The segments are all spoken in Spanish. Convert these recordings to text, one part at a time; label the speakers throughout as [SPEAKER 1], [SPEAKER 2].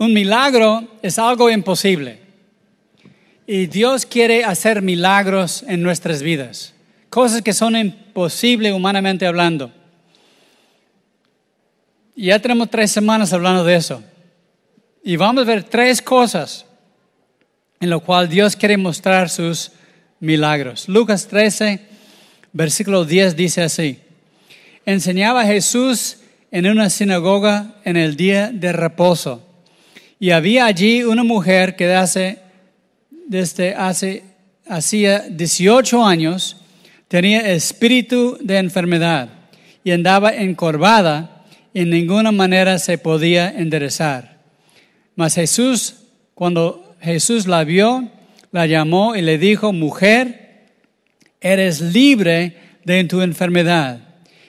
[SPEAKER 1] Un milagro es algo imposible. Y Dios quiere hacer milagros en nuestras vidas. Cosas que son imposibles humanamente hablando. Ya tenemos tres semanas hablando de eso. Y vamos a ver tres cosas en lo cual Dios quiere mostrar sus milagros. Lucas 13, versículo 10 dice así. Enseñaba Jesús en una sinagoga en el día de reposo. Y había allí una mujer que hace, desde hace, hacía 18 años tenía espíritu de enfermedad y andaba encorvada y en ninguna manera se podía enderezar. Mas Jesús, cuando Jesús la vio, la llamó y le dijo, mujer, eres libre de tu enfermedad.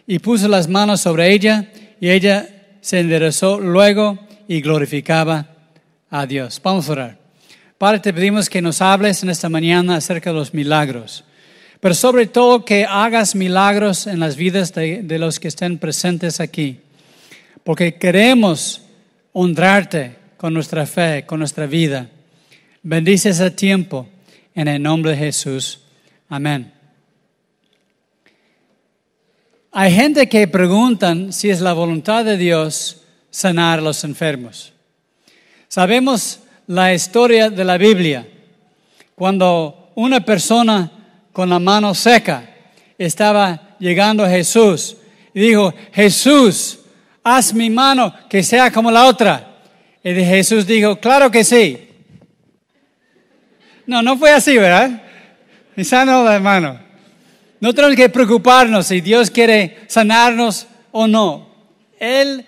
[SPEAKER 1] Y puso las manos sobre ella y ella se enderezó luego y glorificaba a Dios. Vamos a orar. Padre, te pedimos que nos hables en esta mañana acerca de los milagros, pero sobre todo que hagas milagros en las vidas de, los que estén presentes aquí, porque queremos honrarte con nuestra fe, con nuestra vida. Bendice ese tiempo en el nombre de Jesús. Amén. Hay gente que preguntan si es la voluntad de Dios sanar a los enfermos. Sabemos la historia de la Biblia. Cuando una persona con la mano seca estaba llegando a Jesús y dijo, Jesús, haz mi mano que sea como la otra. Y Jesús dijo, claro que sí. No, no fue así, ¿verdad? Y sanó la mano. No tenemos que preocuparnos si Dios quiere sanarnos o no. Él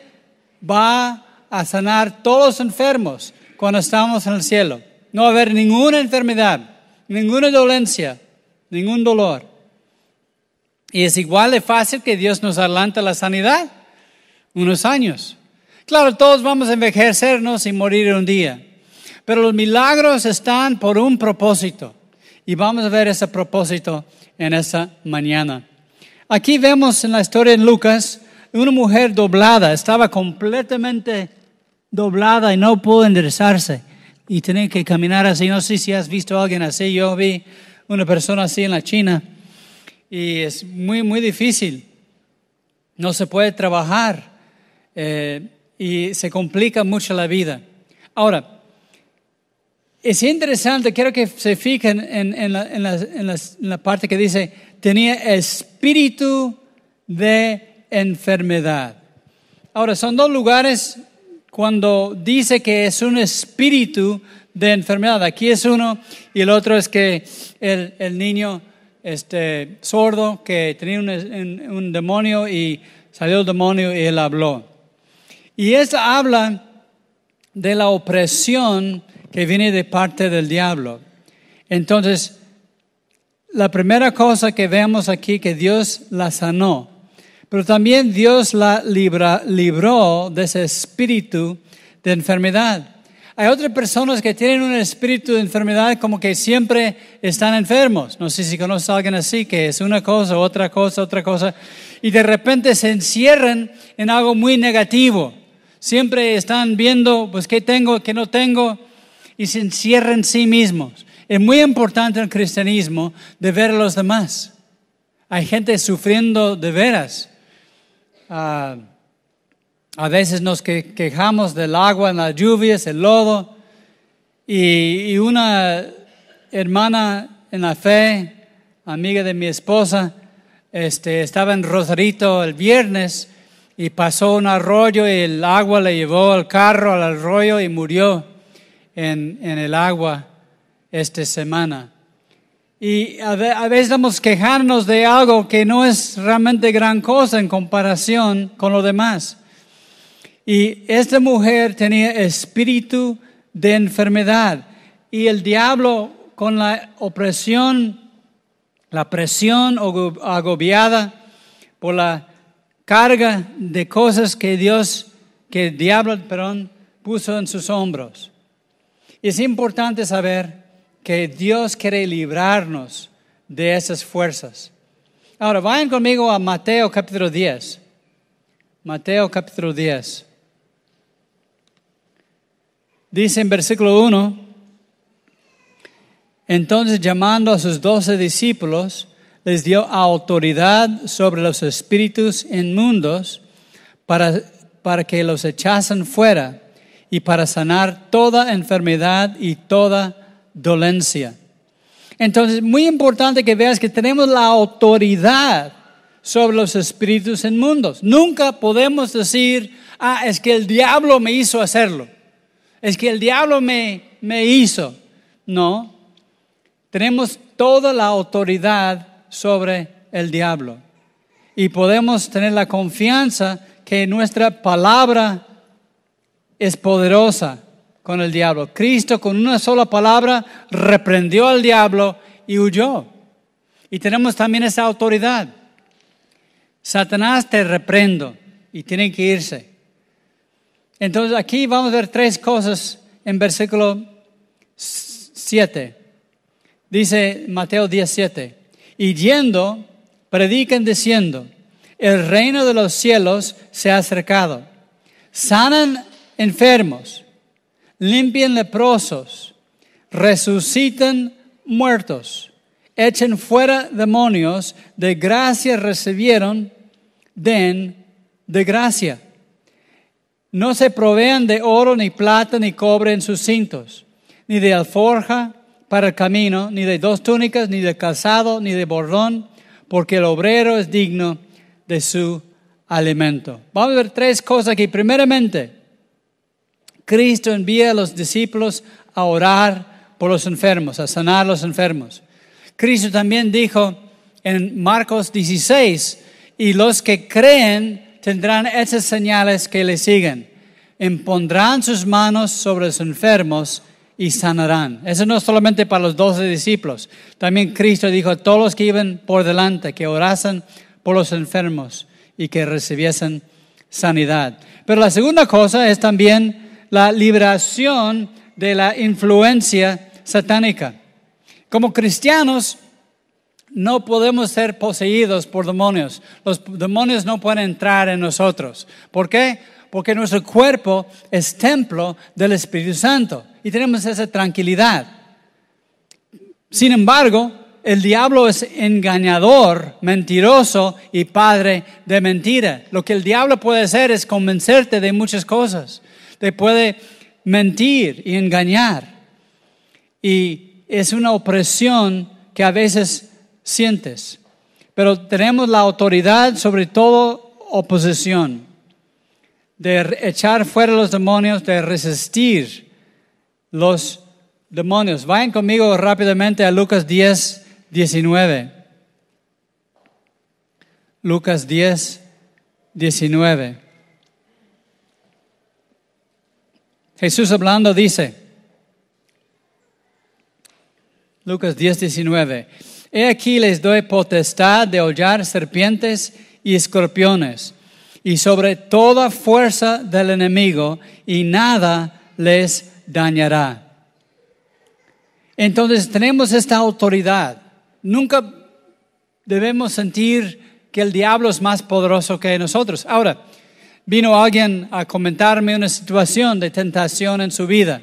[SPEAKER 1] va a sanar todos los enfermos cuando estamos en el cielo. No va a haber ninguna enfermedad, ninguna dolencia, ningún dolor. Y es igual de fácil que Dios nos adelante la sanidad, unos años. Claro, todos vamos a envejecernos y morir un día, pero los milagros están por un propósito. Y vamos a ver ese propósito en esa mañana. Aquí vemos en la historia de Lucas una mujer doblada, estaba completamente doblada y no pudo enderezarse y tenía que caminar así. No sé si has visto a alguien así, yo vi una persona así en la China y es muy, muy difícil. No se puede trabajar eh, y se complica mucho la vida. Ahora, es interesante, quiero que se fijen en, la, parte que dice, tenía espíritu de enfermedad. Ahora, son dos lugares cuando dice que es un espíritu de enfermedad. Aquí es uno y el otro es que el, niño este, sordo que tenía un, un, demonio y salió el demonio y él habló. Y esto habla de la opresión que viene de parte del diablo. Entonces, la primera cosa que vemos aquí que Dios la sanó, pero también Dios la libró de ese espíritu de enfermedad. Hay otras personas que tienen un espíritu de enfermedad como que siempre están enfermos. No sé si conoces a alguien así, que es una cosa, otra cosa, otra cosa, y de repente se encierran en algo muy negativo. Siempre están viendo, pues, qué tengo, qué no tengo, y se encierran en sí mismos. Es muy importante en el cristianismo de ver a los demás. Hay gente sufriendo de veras. Ah, a veces nos quejamos del agua en las lluvias, el lodo. Y, una hermana en la fe, amiga de mi esposa, este, estaba en Rosarito el viernes y pasó un arroyo y el agua le llevó al carro al arroyo y murió en, el agua esta semana. Y a veces vamos quejarnos de algo que no es realmente gran cosa en comparación con lo demás. Y esta mujer tenía espíritu de enfermedad. Y el diablo con la opresión, la presión agobiada por la carga de cosas que Dios, que el diablo, perdón, puso en sus hombros. Es importante saber que Dios quiere librarnos de esas fuerzas. Ahora, vayan conmigo a Mateo capítulo 10. Mateo capítulo 10. Dice en versículo 1, entonces llamando a sus doce discípulos, les dio autoridad sobre los espíritus inmundos para, para que los echasen fuera y para sanar toda enfermedad y toda dolencia. Entonces, muy importante que veas que tenemos la autoridad sobre los espíritus inmundos. Nunca podemos decir, ah, es que el diablo me hizo hacerlo. Es que el diablo me, me hizo. No, tenemos toda la autoridad sobre el diablo. Y podemos tener la confianza que nuestra palabra es poderosa con el diablo. Cristo con una sola palabra reprendió al diablo y huyó. Y tenemos también esa autoridad. Satanás te reprendo y tiene que irse. Entonces aquí vamos a ver tres cosas en versículo 7. Dice Mateo 17, y yendo, predican diciendo, el reino de los cielos se ha acercado. Sanan enfermos, limpian leprosos, resucitan muertos, echen fuera demonios, de gracia recibieron, den de gracia. No se provean de oro, ni plata, ni cobre en sus cintos, ni de alforja para el camino, ni de dos túnicas, ni de calzado, ni de bordón, porque el obrero es digno de su alimento. Vamos a ver tres cosas aquí. Primeramente, Cristo envía a los discípulos a orar por los enfermos, a sanar a los enfermos. Cristo también dijo en Marcos 16, y los que creen tendrán esas señales que le siguen. Impondrán sus manos sobre los enfermos y sanarán. Eso no es solamente para los doce discípulos. También Cristo dijo a todos los que iban por delante que orasen por los enfermos y que recibiesen sanidad. Pero la segunda cosa es también la liberación de la influencia satánica. Como cristianos, no podemos ser poseídos por demonios. Los demonios no pueden entrar en nosotros. ¿Por qué? Porque nuestro cuerpo es templo del Espíritu Santo y tenemos esa tranquilidad. Sin embargo, el diablo es engañador, mentiroso y padre de mentira. Lo que el diablo puede hacer es convencerte de muchas cosas te puede mentir y engañar. Y es una opresión que a veces sientes. Pero tenemos la autoridad sobre todo oposición, de echar fuera los demonios, de resistir los demonios. Vayan conmigo rápidamente a Lucas 10, 19. Lucas 10, 19. Jesús hablando dice, Lucas 10, 19, He aquí les doy potestad de hollar serpientes y escorpiones y sobre toda fuerza del enemigo y nada les dañará. Entonces tenemos esta autoridad. Nunca debemos sentir que el diablo es más poderoso que nosotros. Ahora, vino alguien a comentarme una situación de tentación en su vida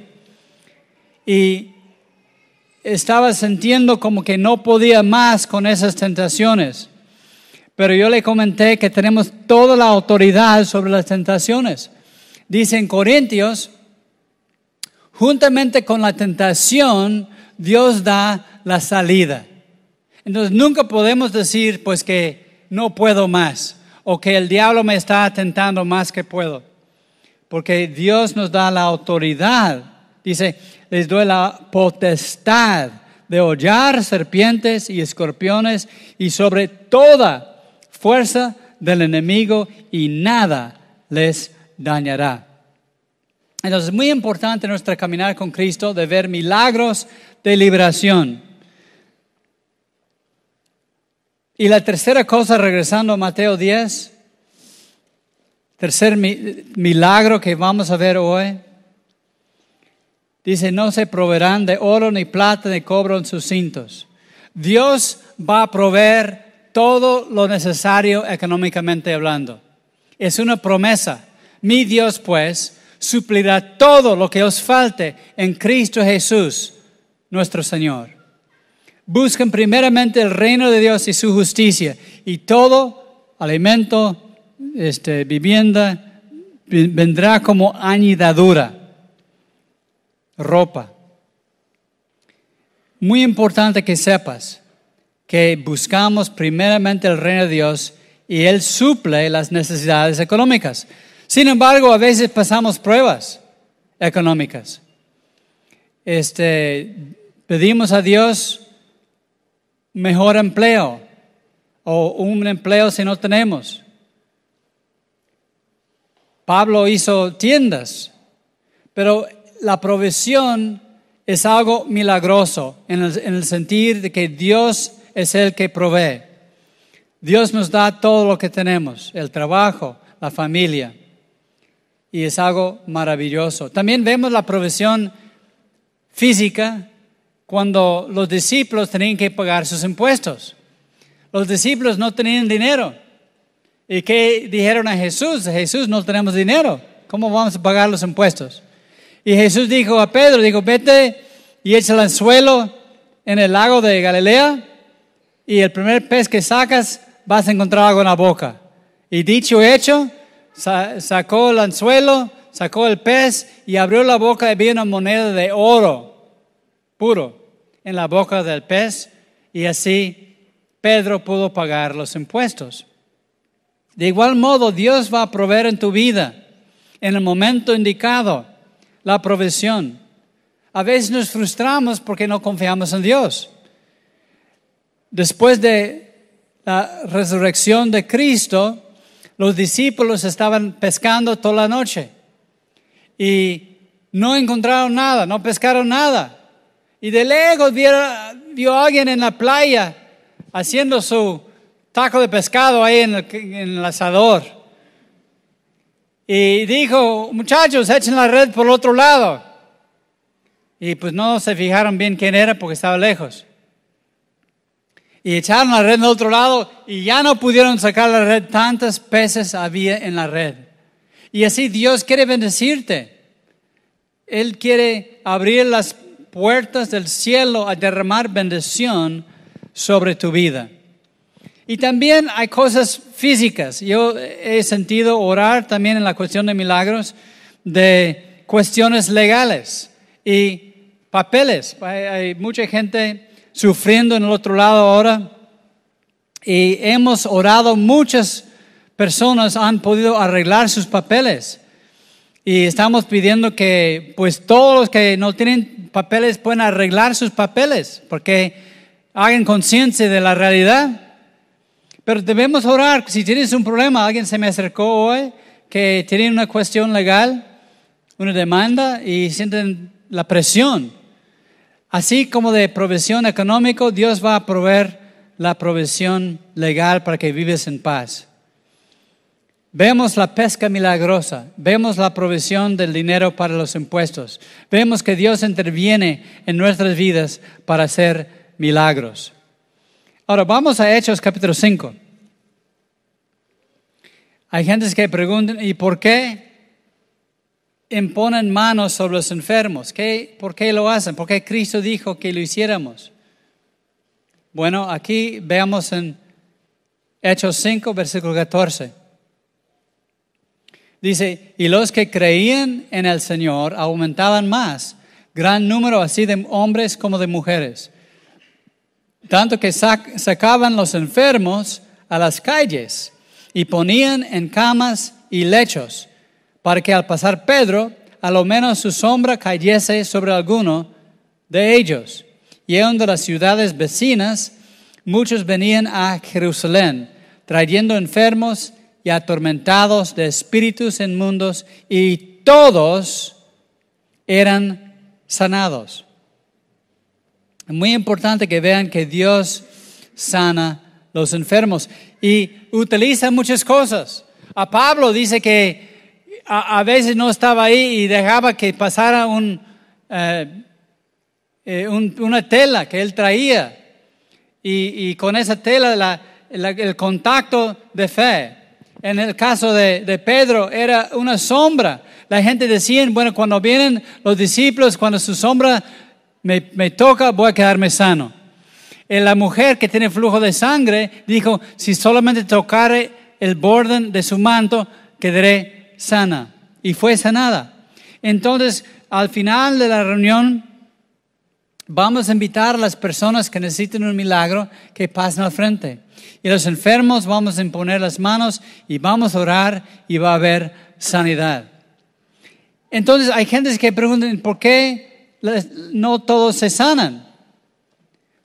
[SPEAKER 1] y estaba sintiendo como que no podía más con esas tentaciones. Pero yo le comenté que tenemos toda la autoridad sobre las tentaciones. Dice en Corintios, juntamente con la tentación, Dios da la salida. Entonces nunca podemos decir pues que no puedo más o que el diablo me está tentando más que puedo. Porque Dios nos da la autoridad. Dice, les doy la potestad de hollar serpientes y escorpiones y sobre toda fuerza del enemigo y nada les dañará. Entonces es muy importante nuestra caminar con Cristo de ver milagros de liberación. Y la tercera cosa, regresando a Mateo 10, tercer milagro que vamos a ver hoy, dice, no se proveerán de oro, ni plata, ni cobre en sus cintos. Dios va a proveer todo lo necesario económicamente hablando. Es una promesa. Mi Dios, pues, suplirá todo lo que os falte en Cristo Jesús, nuestro Señor. Busquen primeramente el reino de Dios y su justicia y todo alimento, este, vivienda, vendrá como añadidura, ropa. Muy importante que sepas que buscamos primeramente el reino de Dios y Él suple las necesidades económicas. Sin embargo, a veces pasamos pruebas económicas. Este, pedimos a Dios mejor empleo o un empleo si no tenemos. Pablo hizo tiendas, pero la provisión es algo milagroso en el, en sentido de que Dios es el que provee. Dios nos da todo lo que tenemos, el trabajo, la familia, y es algo maravilloso. También vemos la provisión física cuando los discípulos tenían que pagar sus impuestos. Los discípulos no tenían dinero. ¿Y qué dijeron a Jesús? Jesús, no tenemos dinero. ¿Cómo vamos a pagar los impuestos? Y Jesús dijo a Pedro, dijo, vete y echa el anzuelo en el lago de Galilea y el primer pez que sacas vas a encontrar algo en la boca. Y dicho hecho, sacó el anzuelo, sacó el pez y abrió la boca y había una moneda de oro puro en la boca del pez y así Pedro pudo pagar los impuestos. De igual modo, Dios va a proveer en tu vida en el momento indicado la provisión. A veces nos frustramos porque no confiamos en Dios. Después de la resurrección de Cristo, los discípulos estaban pescando toda la noche y no encontraron nada, no pescaron nada. Y de lejos vio, a alguien en la playa haciendo su taco de pescado ahí en el, en asador. Y dijo, muchachos, echen la red por el otro lado. Y pues no se fijaron bien quién era porque estaba lejos. Y echaron la red del otro lado y ya no pudieron sacar la red. Tantas peces había en la red. Y así Dios quiere bendecirte. Él quiere abrir las puertas del cielo a derramar bendición sobre tu vida. Y también hay cosas físicas. Yo he sentido orar también en la cuestión de milagros de cuestiones legales y papeles. Hay, mucha gente sufriendo en el otro lado ahora y hemos orado, muchas personas han podido arreglar sus papeles. Y estamos pidiendo que pues todos los que no tienen papeles puedan arreglar sus papeles, porque hagan conciencia de la realidad pero debemos orar. Si tienes un problema, alguien se me acercó hoy que tiene una cuestión legal, una demanda y sienten la presión. Así como de provisión económica, Dios va a proveer la provisión legal para que vives en paz. Vemos la pesca milagrosa, vemos la provisión del dinero para los impuestos, vemos que Dios interviene en nuestras vidas para hacer milagros. Ahora vamos a Hechos capítulo 5. Hay gente que preguntan, ¿y por qué imponen manos sobre los enfermos? ¿Qué, ¿Por qué lo hacen? ¿Por qué Cristo dijo que lo hiciéramos? Bueno, aquí veamos en Hechos 5, versículo 14. Dice, y los que creían en el Señor aumentaban más, gran número así de hombres como de mujeres tanto que sacaban los enfermos a las calles y ponían en camas y lechos, para que al pasar Pedro, a lo menos su sombra cayese sobre alguno de ellos. Y en de las ciudades vecinas, muchos venían a Jerusalén, trayendo enfermos y atormentados de espíritus inmundos, y todos eran sanados. Muy importante que vean que Dios sana los enfermos y utiliza muchas cosas. A Pablo dice que a, veces no estaba ahí y dejaba que pasara eh, eh, un, una tela que él traía y, con esa tela el contacto de fe. En el caso de, de Pedro era una sombra, La gente decía, bueno, cuando vienen los discípulos, cuando su sombra me, me toca, voy a quedarme sano. Y la mujer que tiene flujo de sangre dijo, si solamente tocare el borde de su manto, quedaré sana. Y fue sanada. Entonces, al final de la reunión, vamos a invitar a las personas que necesiten un milagro que pasen al frente. Y los enfermos vamos a imponer las manos y vamos a orar y va a haber sanidad. Entonces hay gente que preguntan, ¿por qué no todos se sanan?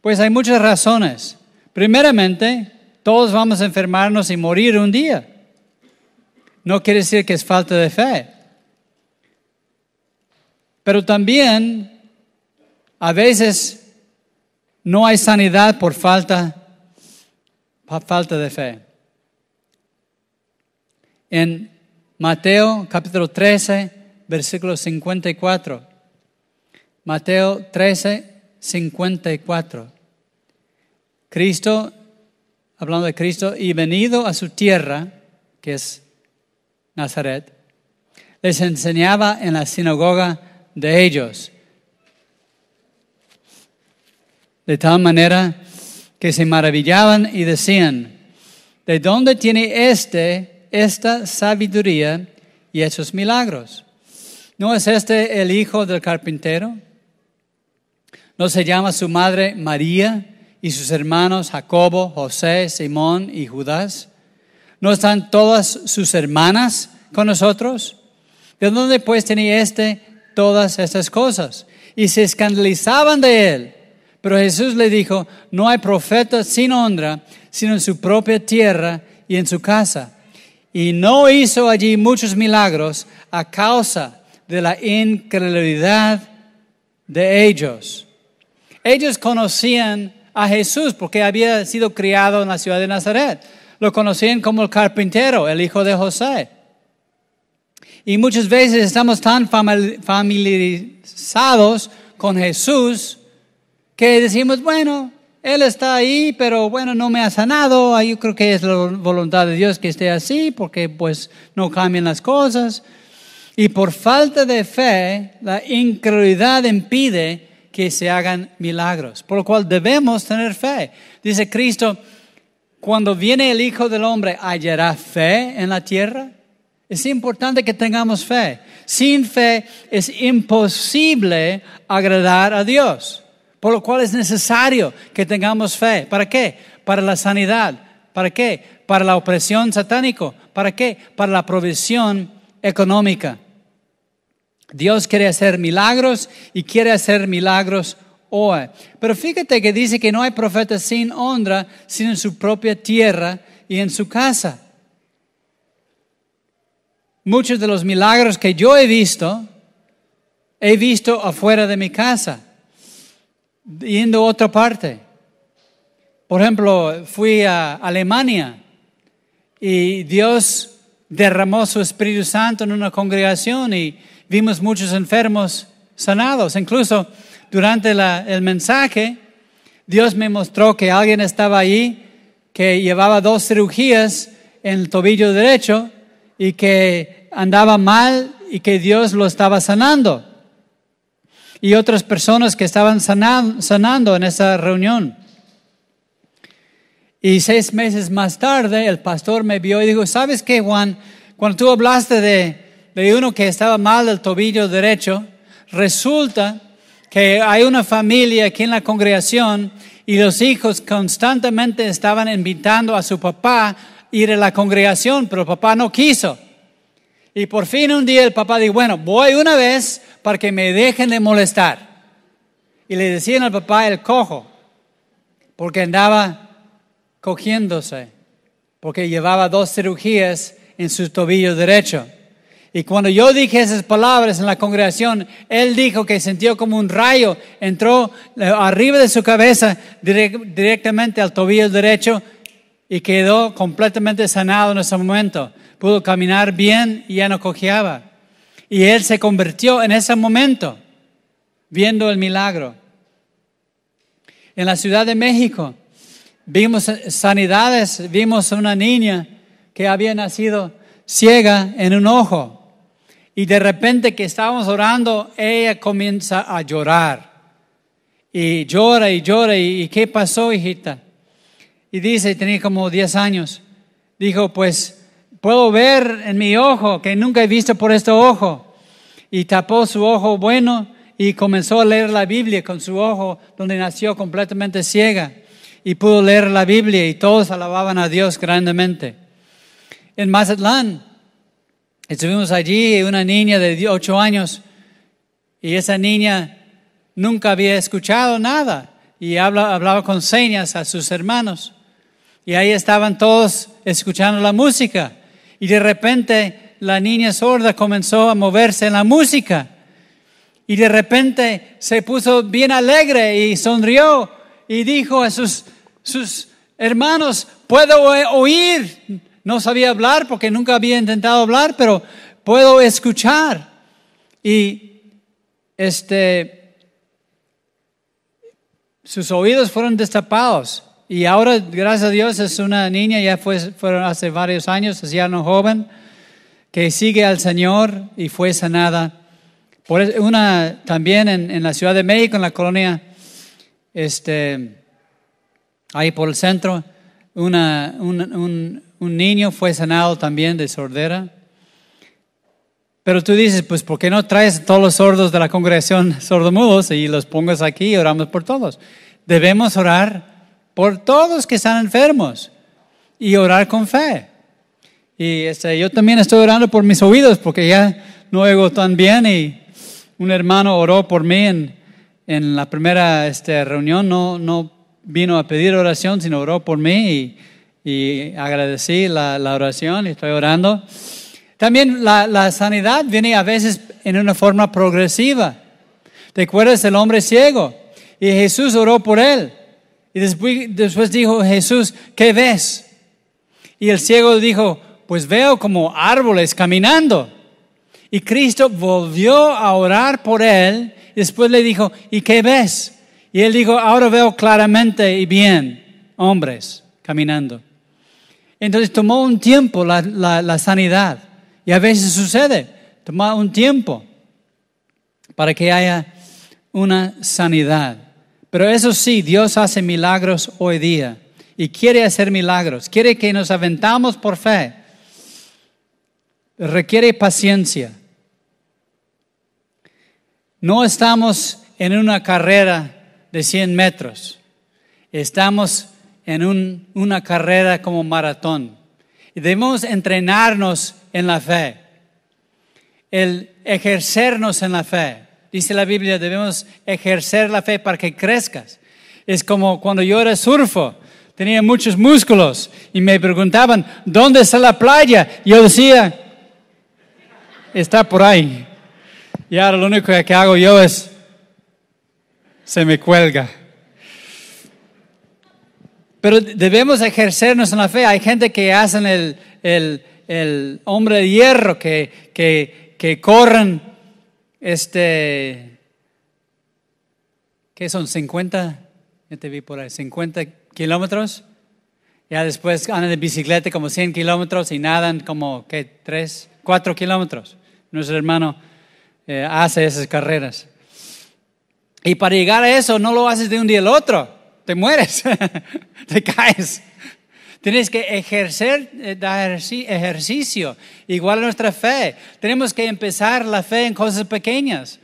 [SPEAKER 1] Pues hay muchas razones. Primeramente, todos vamos a enfermarnos y morir un día. No quiere decir que es falta de fe. Pero también a veces no hay sanidad por falta, por falta de fe. En Mateo capítulo 13, versículo 54. Mateo 13, 54. Cristo, hablando de Cristo, y venido a su tierra, que es Nazaret, les enseñaba en la sinagoga de ellos de tal manera que se maravillaban y decían, ¿de dónde tiene este esta sabiduría y esos milagros? ¿No es este el hijo del carpintero? ¿No se llama su madre María y sus hermanos Jacobo, José, Simón y Judas? ¿No están todas sus hermanas con nosotros? ¿De dónde pues tenía este todas estas cosas? Y se escandalizaban de él. Pero Jesús le dijo, no hay profeta sin honra, sino en su propia tierra y en su casa. Y no hizo allí muchos milagros a causa de la incredulidad de ellos. Ellos conocían a Jesús porque había sido criado en la ciudad de Nazaret. Lo conocían como el carpintero, el hijo de José. Y muchas veces estamos tan familiarizados con Jesús que decimos, bueno, Él está ahí, pero bueno, no me ha sanado, yo creo que es la voluntad de Dios que esté así, porque pues no cambian las cosas. Y por falta de fe, la incredulidad impide que se hagan milagros, por lo cual debemos tener fe. Dice Cristo, cuando viene el Hijo del Hombre, ¿hallará fe en la tierra? Es importante que tengamos fe. Sin fe es imposible agradar a Dios. Por lo cual es necesario que tengamos fe. ¿Para qué? Para la sanidad. ¿Para qué? Para la opresión satánico. ¿Para qué? Para la provisión económica. Dios quiere hacer milagros y quiere hacer milagros hoy. Pero fíjate que dice que no hay profeta sin honra, sino en su propia tierra y en su casa. Muchos de los milagros que yo he visto, he visto afuera de mi casa yendo a otra parte. Por ejemplo, fui a Alemania y Dios derramó su Espíritu Santo en una congregación y vimos muchos enfermos sanados. Incluso durante el mensaje, Dios me mostró que alguien estaba ahí que llevaba dos cirugías en el tobillo derecho y que andaba mal y que Dios lo estaba sanando y otras personas que estaban sanando en esa reunión. Y seis meses más tarde el pastor me vio y dijo, ¿sabes qué, Juan? Cuando tú hablaste de, de uno que estaba mal del tobillo derecho, resulta que hay una familia aquí en la congregación y los hijos constantemente estaban invitando a su papá ir a la congregación, pero papá no quiso. Y por fin un día el papá dijo, bueno, voy una vez para que me dejen de molestar. Y le decían al papá el cojo, porque andaba cogiéndose, porque llevaba dos cirugías en su tobillo derecho. Y cuando yo dije esas palabras en la congregación, él dijo que sintió como un rayo, entró eh, arriba de su cabeza directamente al tobillo derecho y quedó completamente sanado en ese momento. Pudo caminar bien y ya no cojeaba. Y él se convirtió en ese momento, viendo el milagro. En la Ciudad de México vimos sanidades, vimos una niña que había nacido ciega en un ojo. Y de repente que estábamos orando, ella comienza a llorar. Y llora y llora. ¿Y, qué pasó, hijita? Y dice, tenía como 10 años. Dijo, pues puedo ver en mi ojo que nunca he visto por este ojo. Y tapó su ojo bueno y comenzó a leer la Biblia con su ojo donde nació completamente ciega. Y pudo leer la Biblia y todos alababan a Dios grandemente. En Mazatlán, Estuvimos allí, una niña de ocho años, y esa niña nunca había escuchado nada y hablaba con señas a sus hermanos. Y ahí estaban todos escuchando la música. Y de repente la niña sorda comenzó a moverse en la música. Y de repente se puso bien alegre y sonrió y dijo a sus, sus hermanos, puedo oír no sabía hablar porque nunca había intentado hablar, pero puedo escuchar. Y este, sus oídos fueron destapados. Y ahora, gracias a Dios, es una niña, ya fue, fueron hace varios años, es ya no joven, que sigue al Señor y fue sanada. Por una también en, la Ciudad de México, en la colonia, este, ahí por el centro, una, un, un niño fue sanado también de sordera. Pero tú dices, pues, ¿por qué no traes a todos los sordos de la congregación sordomudos y los pongas aquí y oramos por todos? Debemos orar por todos que están enfermos y orar con fe. Y este, yo también estoy orando por mis oídos porque ya no oigo tan bien y un hermano oró por mí en, en la primera este, reunión, no, no vino a pedir oración, sino oró por mí y y agradecí la, oración y estoy orando. También la, sanidad viene a veces en una forma progresiva. ¿Te acuerdas del hombre ciego? Y Jesús oró por él. Y después, dijo Jesús, ¿qué ves? Y el ciego dijo, pues veo como árboles caminando. Y Cristo volvió a orar por él. Y después le dijo, ¿y qué ves? Y él dijo, ahora veo claramente y bien hombres caminando. Entonces tomó un tiempo la, sanidad. Y a veces sucede, toma un tiempo para que haya una sanidad. Pero eso sí, Dios hace milagros hoy día y quiere hacer milagros. Quiere que nos aventamos por fe. Requiere paciencia. No estamos en una carrera de 100 metros. Estamos en una carrera como maratón. Y debemos entrenarnos en la fe, el ejercernos en la fe. Dice la Biblia, debemos ejercer la fe para que crezcas. Es como cuando yo era surfo, tenía muchos músculos y me preguntaban, ¿dónde está la playa? Yo decía, está por ahí. Y ahora lo único que hago yo es, se me cuelga. Pero debemos ejercernos en la fe. Hay gente que hacen el, el, hombre de hierro, que, que, que corren, este, ¿qué son? 50, ya te vi por ahí, 50 kilómetros. Ya después andan de bicicleta como 100 kilómetros y nadan como, ¿qué? 3, 4 kilómetros. Nuestro hermano eh, hace esas carreras. Y para llegar a eso no lo haces de un día al otro te mueres, te caes. Tienes que ejercer eh, ejercicio, igual a nuestra fe. Tenemos que empezar la fe en cosas pequeñas,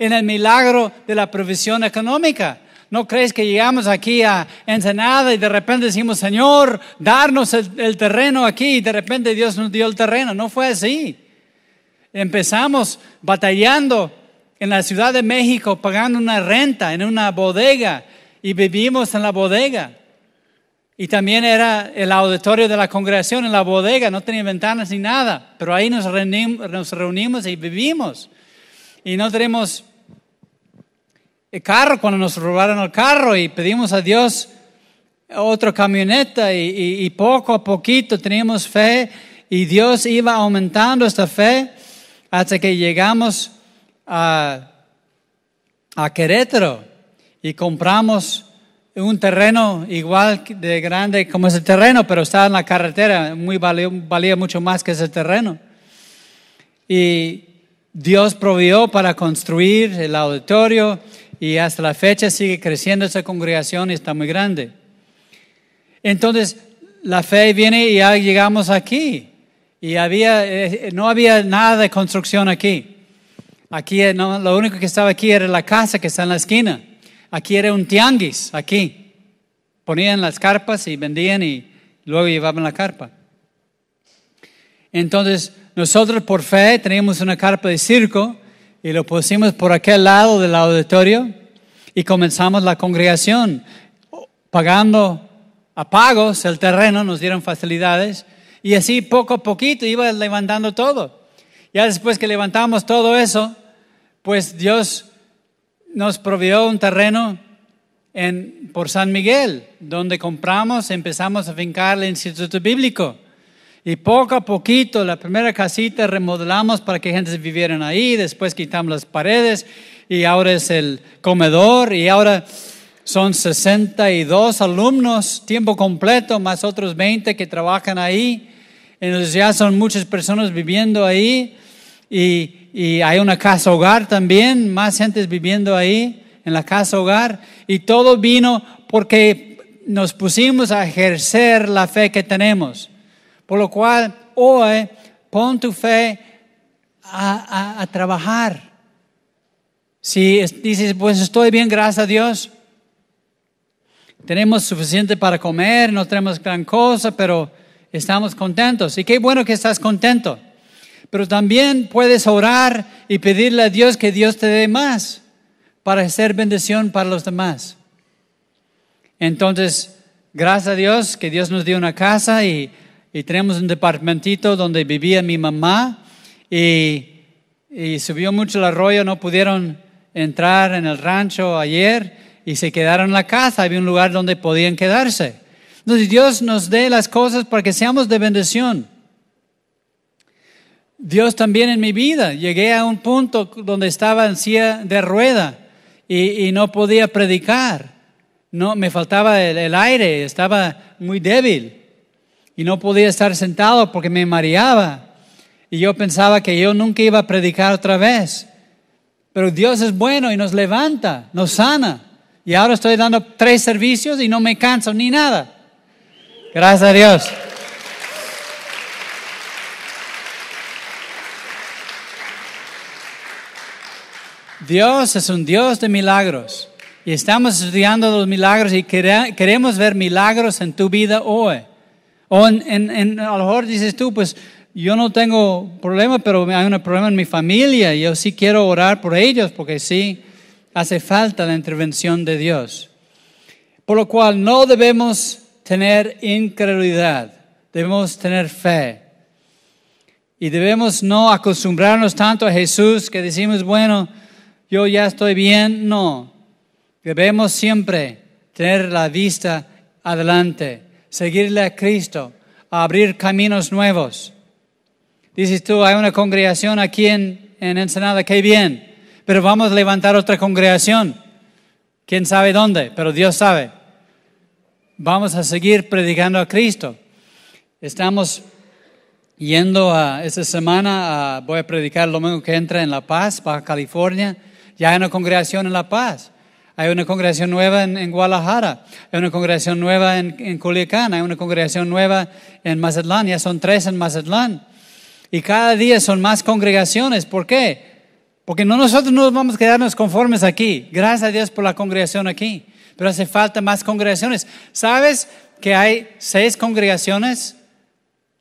[SPEAKER 1] en el milagro de la provisión económica. ¿No crees que llegamos aquí a Ensenada y de repente decimos, Señor, darnos el, el, terreno aquí y de repente Dios nos dio el terreno? No fue así. Empezamos batallando en la Ciudad de México, pagando una renta en una bodega y vivimos en la bodega. Y también era el auditorio de la congregación en la bodega, no tenía ventanas ni nada, pero ahí nos reunimos, y vivimos. Y no tenemos el carro cuando nos robaron el carro y pedimos a Dios otra camioneta y, poco a poquito teníamos fe y Dios iba aumentando esta fe hasta que llegamos a, a Querétaro y compramos un terreno igual de grande como ese terreno, pero estaba en la carretera, muy valía, mucho más que ese terreno. Y Dios proveyó para construir el auditorio y hasta la fecha sigue creciendo esa congregación y está muy grande. Entonces, la fe viene y ya llegamos aquí. Y había, eh, no había nada de construcción aquí. Aquí eh, no, lo único que estaba aquí era la casa que está en la esquina. Aquí era un tianguis, aquí. Ponían las carpas y vendían y luego llevaban la carpa. Entonces, nosotros por fe teníamos una carpa de circo y lo pusimos por aquel lado del auditorio y comenzamos la congregación pagando a pagos el terreno, nos dieron facilidades y así poco a poquito iba levantando todo. Ya después que levantamos todo eso, pues Dios nos proveyó un terreno en, por San Miguel, donde compramos, empezamos a fincar el Instituto Bíblico. Y poco a poquito, la primera casita remodelamos para que gente viviera ahí, después quitamos las paredes y ahora es el comedor y ahora son 62 alumnos, tiempo completo, más otros 20 que trabajan ahí. Entonces ya son muchas personas viviendo ahí y, y hay una casa hogar también, más gente viviendo ahí en la casa hogar. Y todo vino porque nos pusimos a ejercer la fe que tenemos. Por lo cual, hoy, pon tu fe a, trabajar. Si dices, pues estoy bien, gracias a Dios, tenemos suficiente para comer, no tenemos gran cosa, pero estamos contentos. Y qué bueno que estás contento. Pero también puedes orar y pedirle a Dios que Dios te dé más para ser bendición para los demás. Entonces, gracias a Dios que Dios nos dio una casa y y tenemos un departamentito donde vivía mi mamá y, subió mucho el arroyo, no pudieron entrar en el rancho ayer y se quedaron en la casa, había un lugar donde podían quedarse. Entonces Dios nos dé las cosas para que seamos de bendición. Dios también en mi vida, llegué a un punto donde estaba en de rueda y, no podía predicar, no, me faltaba el aire, estaba muy débil y no podía estar sentado porque me mareaba. Y yo pensaba que yo nunca iba a predicar otra vez. Pero Dios es bueno y nos levanta, nos sana. Y ahora estoy dando tres servicios y no me canso ni nada. Gracias a Dios. Dios es un Dios de milagros. Y estamos estudiando los milagros y queremos ver milagros en tu vida hoy. O a lo mejor dices tú, pues yo no tengo problema, pero hay un problema en mi familia yo sí quiero orar por ellos porque sí hace falta la intervención de Dios. Por lo cual no debemos tener incredulidad, debemos tener fe. Y debemos no acostumbrarnos tanto a Jesús que decimos, bueno, yo ya estoy bien. No, debemos siempre tener la vista adelante seguirle a Cristo, abrir caminos nuevos. Dices tú, hay una congregación aquí en, en Ensenada, qué bien, pero vamos a levantar otra congregación. ¿Quién sabe dónde? Pero Dios sabe. Vamos a seguir predicando a Cristo. Estamos yendo a esta semana, a, voy a predicar el domingo que entra en La Paz, Baja California. Ya hay una congregación en La Paz. Hay una congregación nueva en, Guadalajara, hay una congregación nueva en, en, Culiacán, hay una congregación nueva en Mazatlán, ya son tres en Mazatlán. Y cada día son más congregaciones. ¿Por qué? Porque no nosotros no vamos a quedarnos conformes aquí. Gracias a Dios por la congregación aquí. Pero hace falta más congregaciones. ¿Sabes que hay seis congregaciones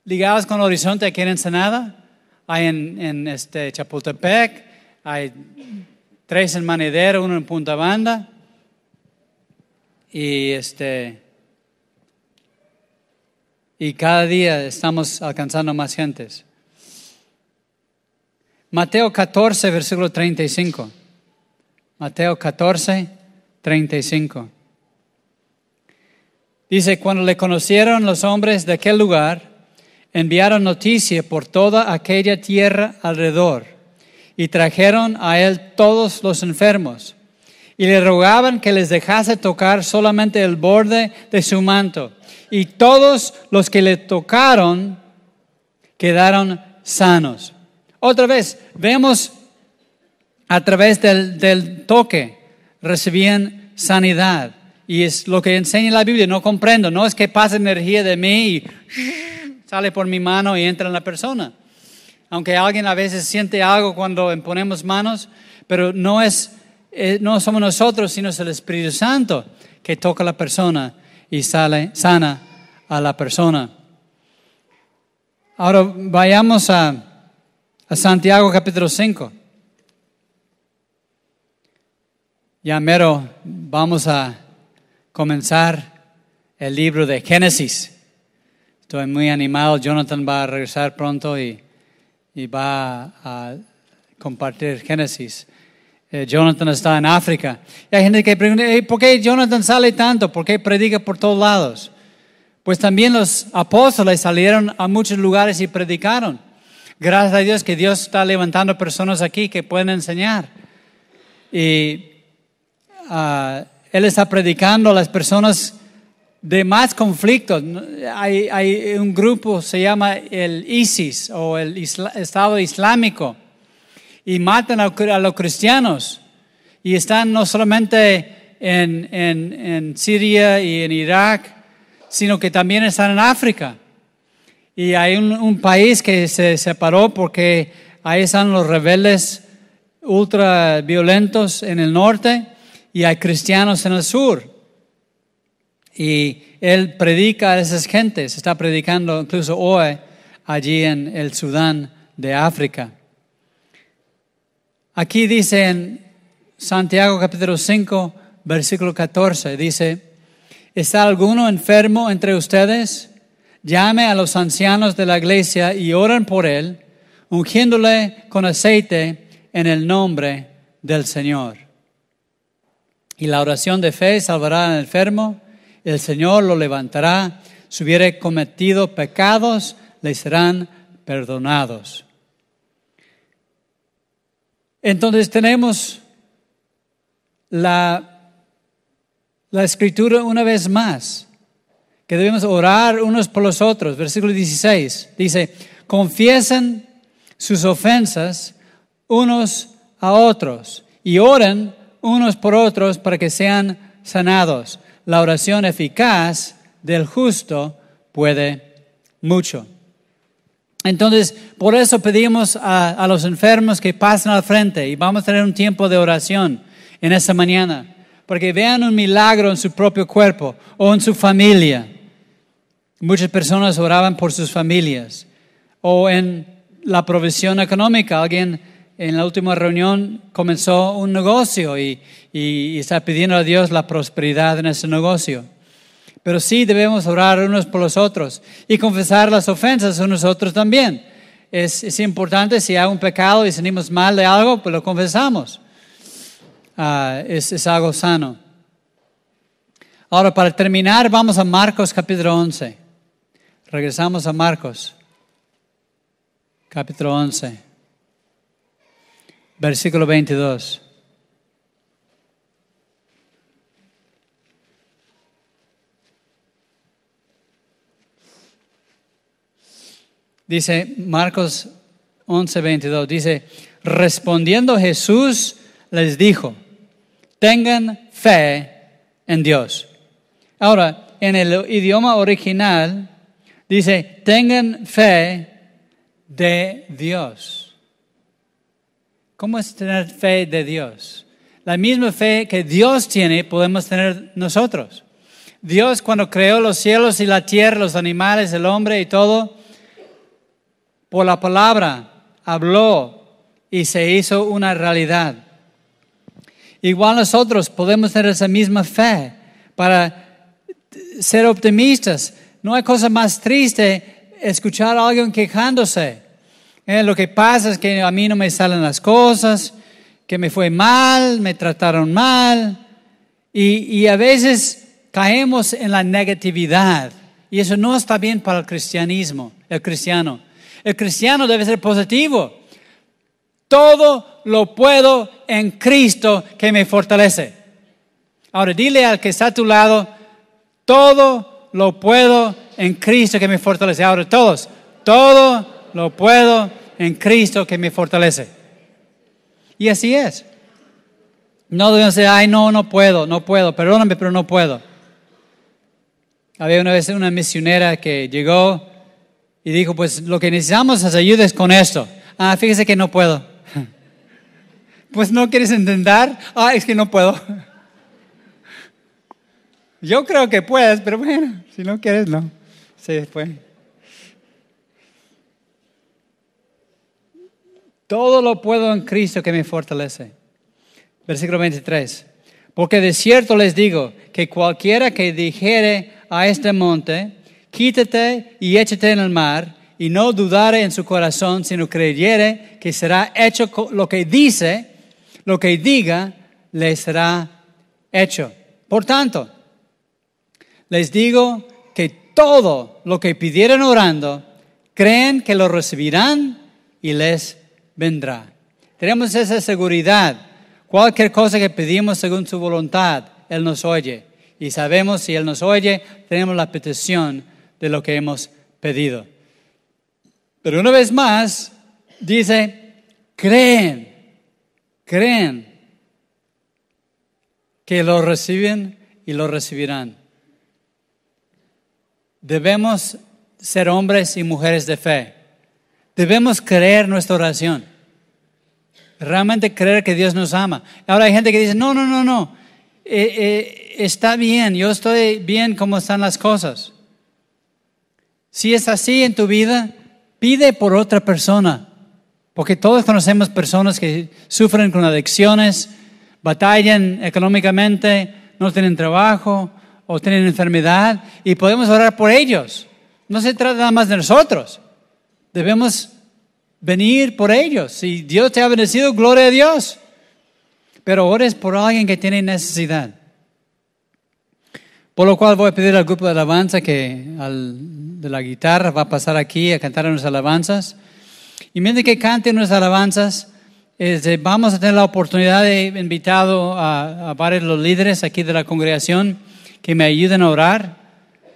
[SPEAKER 1] ligadas con Horizonte aquí en Ensenada? Hay en, este Chapultepec, hay tres en Manedero, uno en Punta Banda. Y este y cada día estamos alcanzando más gentes. Mateo 14, versículo 35. Mateo 14, 35. Dice, cuando le conocieron los hombres de aquel lugar, enviaron noticia por toda aquella tierra alrededor y trajeron a él todos los enfermos y le rogaban que les dejase tocar solamente el borde de su manto. Y todos los que le tocaron quedaron sanos. Otra vez, vemos a través del, toque recibían sanidad. Y es lo que enseña la Biblia, no comprendo, no es que pase energía de mí y sale por mi mano y entra en la persona. Aunque alguien a veces siente algo cuando ponemos manos, pero no es, eh, no somos nosotros, sino es el Espíritu Santo que toca a la persona y sale, sana a la persona. Ahora vayamos a, a Santiago capítulo 5. Ya mero vamos a comenzar el libro de Génesis. Estoy muy animado. Jonathan va a regresar pronto y, y va a compartir Génesis. Eh, Jonathan está en África. Y hay gente que pregunta, ¿por qué Jonathan sale tanto? ¿Por qué predica por todos lados? Pues también los apóstoles salieron a muchos lugares y predicaron. Gracias a Dios que Dios está levantando personas aquí que pueden enseñar. Y Ah, él está predicando a las personas de más conflictos. Hay, un grupo, se llama el ISIS o el Estado Islámico, y matan a, los cristianos. Y están no solamente en, Siria y en Irak, sino que también están en África. Y hay un, un país que se separó porque ahí están los rebeldes ultra violentos en el norte y hay cristianos en el sur. Y él predica a esas gentes, está predicando incluso hoy allí en el Sudán de África. Aquí dice en Santiago capítulo 5, versículo 14, dice, ¿está alguno enfermo entre ustedes? Llame a los ancianos de la iglesia y oren por él, ungiéndole con aceite en el nombre del Señor. Y la oración de fe salvará al enfermo, el Señor lo levantará. Si hubiere cometido pecados, le serán perdonados. Entonces tenemos la, la escritura una vez más, que debemos orar unos por los otros. Versículo 16 dice, confiesen sus ofensas unos a otros y oren unos por otros para que sean sanados. La oración eficaz del justo puede mucho. Entonces, por eso pedimos a, los enfermos que pasen al frente y vamos a tener un tiempo de oración en esta mañana, porque vean un milagro en su propio cuerpo o en su familia. Muchas personas oraban por sus familias o en la provisión económica. Alguien en la última reunión comenzó un negocio y, está pidiendo a Dios la prosperidad en ese negocio. Pero sí debemos orar unos por los otros y confesar las ofensas a nosotros también. Es, importante si hay un pecado y sentimos mal de algo, pues lo confesamos. Ah, es, es algo sano. Ahora, para terminar, vamos a Marcos capítulo 11. Regresamos a Marcos capítulo 11 versículo 22. Dice Marcos 11, 22, dice, respondiendo Jesús les dijo, tengan fe en Dios. Ahora, en el idioma original dice, tengan fe de Dios. ¿Cómo es tener fe de Dios? La misma fe que Dios tiene podemos tener nosotros. Dios cuando creó los cielos y la tierra, los animales, el hombre y todo, por la palabra habló y se hizo una realidad. Igual nosotros podemos tener esa misma fe para ser optimistas. No hay cosa más triste escuchar a alguien quejándose. Eh, lo que pasa es que a mí no me salen las cosas, que me fue mal, me trataron mal. Y, y a veces caemos en la negatividad. Y eso no está bien para el cristianismo, el cristiano. El cristiano debe ser positivo. Todo lo puedo en Cristo que me fortalece. Ahora dile al que está a tu lado, todo lo puedo en Cristo que me fortalece. Ahora todos, todo lo puedo en Cristo que me fortalece. Y así es. No debemos decir, ay, no, no puedo, no puedo, perdóname, pero no puedo. Había una vez una misionera que llegó y dijo, pues lo que necesitamos es ayudas con esto. Ah, fíjese que no puedo. pues no quieres intentar. Ah, es que no puedo. Yo creo que puedes, pero bueno, si no quieres, no. Sí, fue. Todo lo puedo en Cristo que me fortalece. Versículo 23. Porque de cierto les digo que cualquiera que dijere a este monte, quítate y échate en el mar, y no dudare en su corazón, sino creyere que será hecho lo que dice, lo que diga, le será hecho. Por tanto, les digo que todo lo que pidieran orando, creen que lo recibirán y les vendrá. Tenemos esa seguridad. Cualquier cosa que pedimos según su voluntad, Él nos oye. Y sabemos si Él nos oye, tenemos la petición de lo que hemos pedido. Pero una vez más, dice, creen, creen que lo reciben y lo recibirán. Debemos ser hombres y mujeres de fe. Debemos creer nuestra oración. Realmente creer que Dios nos ama. Ahora hay gente que dice, no, no, no, no. Eh, eh, está bien, yo estoy bien como están las cosas. Si es así en tu vida, pide por otra persona. Porque todos conocemos personas que sufren con adicciones, batallan económicamente, no tienen trabajo o tienen enfermedad y podemos orar por ellos. No se trata nada más de nosotros. Debemos venir por ellos. Si Dios te ha bendecido, gloria a Dios. Pero ores por alguien que tiene necesidad. Por lo cual voy a pedir al grupo de alabanza que al, de la guitarra va a pasar aquí a cantar nuestras alabanzas. Y mientras que canten nuestras alabanzas, este, vamos a tener la oportunidad de invitado a, a varios de los líderes aquí de la congregación que me ayuden a orar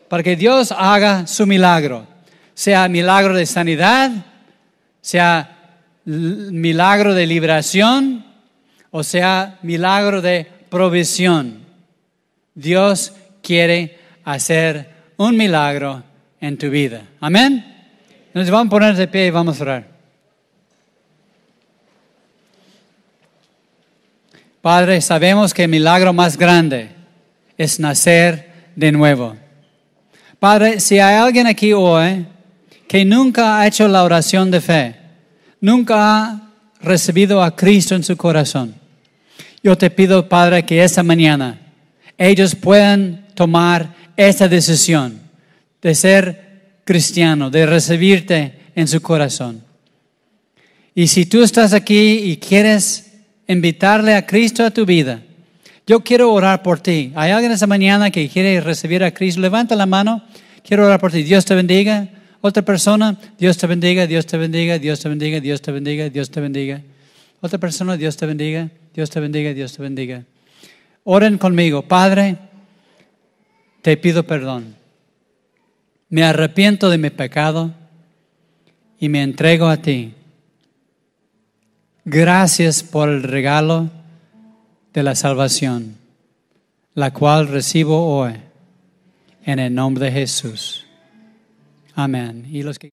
[SPEAKER 1] para que Dios haga su milagro sea milagro de sanidad, sea milagro de liberación o sea milagro de provisión. Dios quiere hacer un milagro en tu vida. Amén. Nos vamos a poner de pie y vamos a orar. Padre, sabemos que el milagro más grande es nacer de nuevo. Padre, si hay alguien aquí hoy que nunca ha hecho la oración de fe, nunca ha recibido a Cristo en su corazón, yo te pido, Padre, que esta mañana ellos puedan tomar esta decisión de ser cristiano, de recibirte en su corazón. Y si tú estás aquí y quieres invitarle a Cristo a tu vida, yo quiero orar por ti. ¿Hay alguien esta mañana que quiere recibir a Cristo? Levanta la mano. Quiero orar por ti. Dios te bendiga. Otra persona, Dios te bendiga, Dios te bendiga, Dios te bendiga, Dios te bendiga, Dios te bendiga. Otra persona, Dios te bendiga, Dios te bendiga, Dios te bendiga. Oren conmigo, Padre, te pido perdón. Me arrepiento de mi pecado y me entrego a ti. Gracias por el regalo de la salvación, la cual recibo hoy en el nombre de Jesús. Amén. Y los que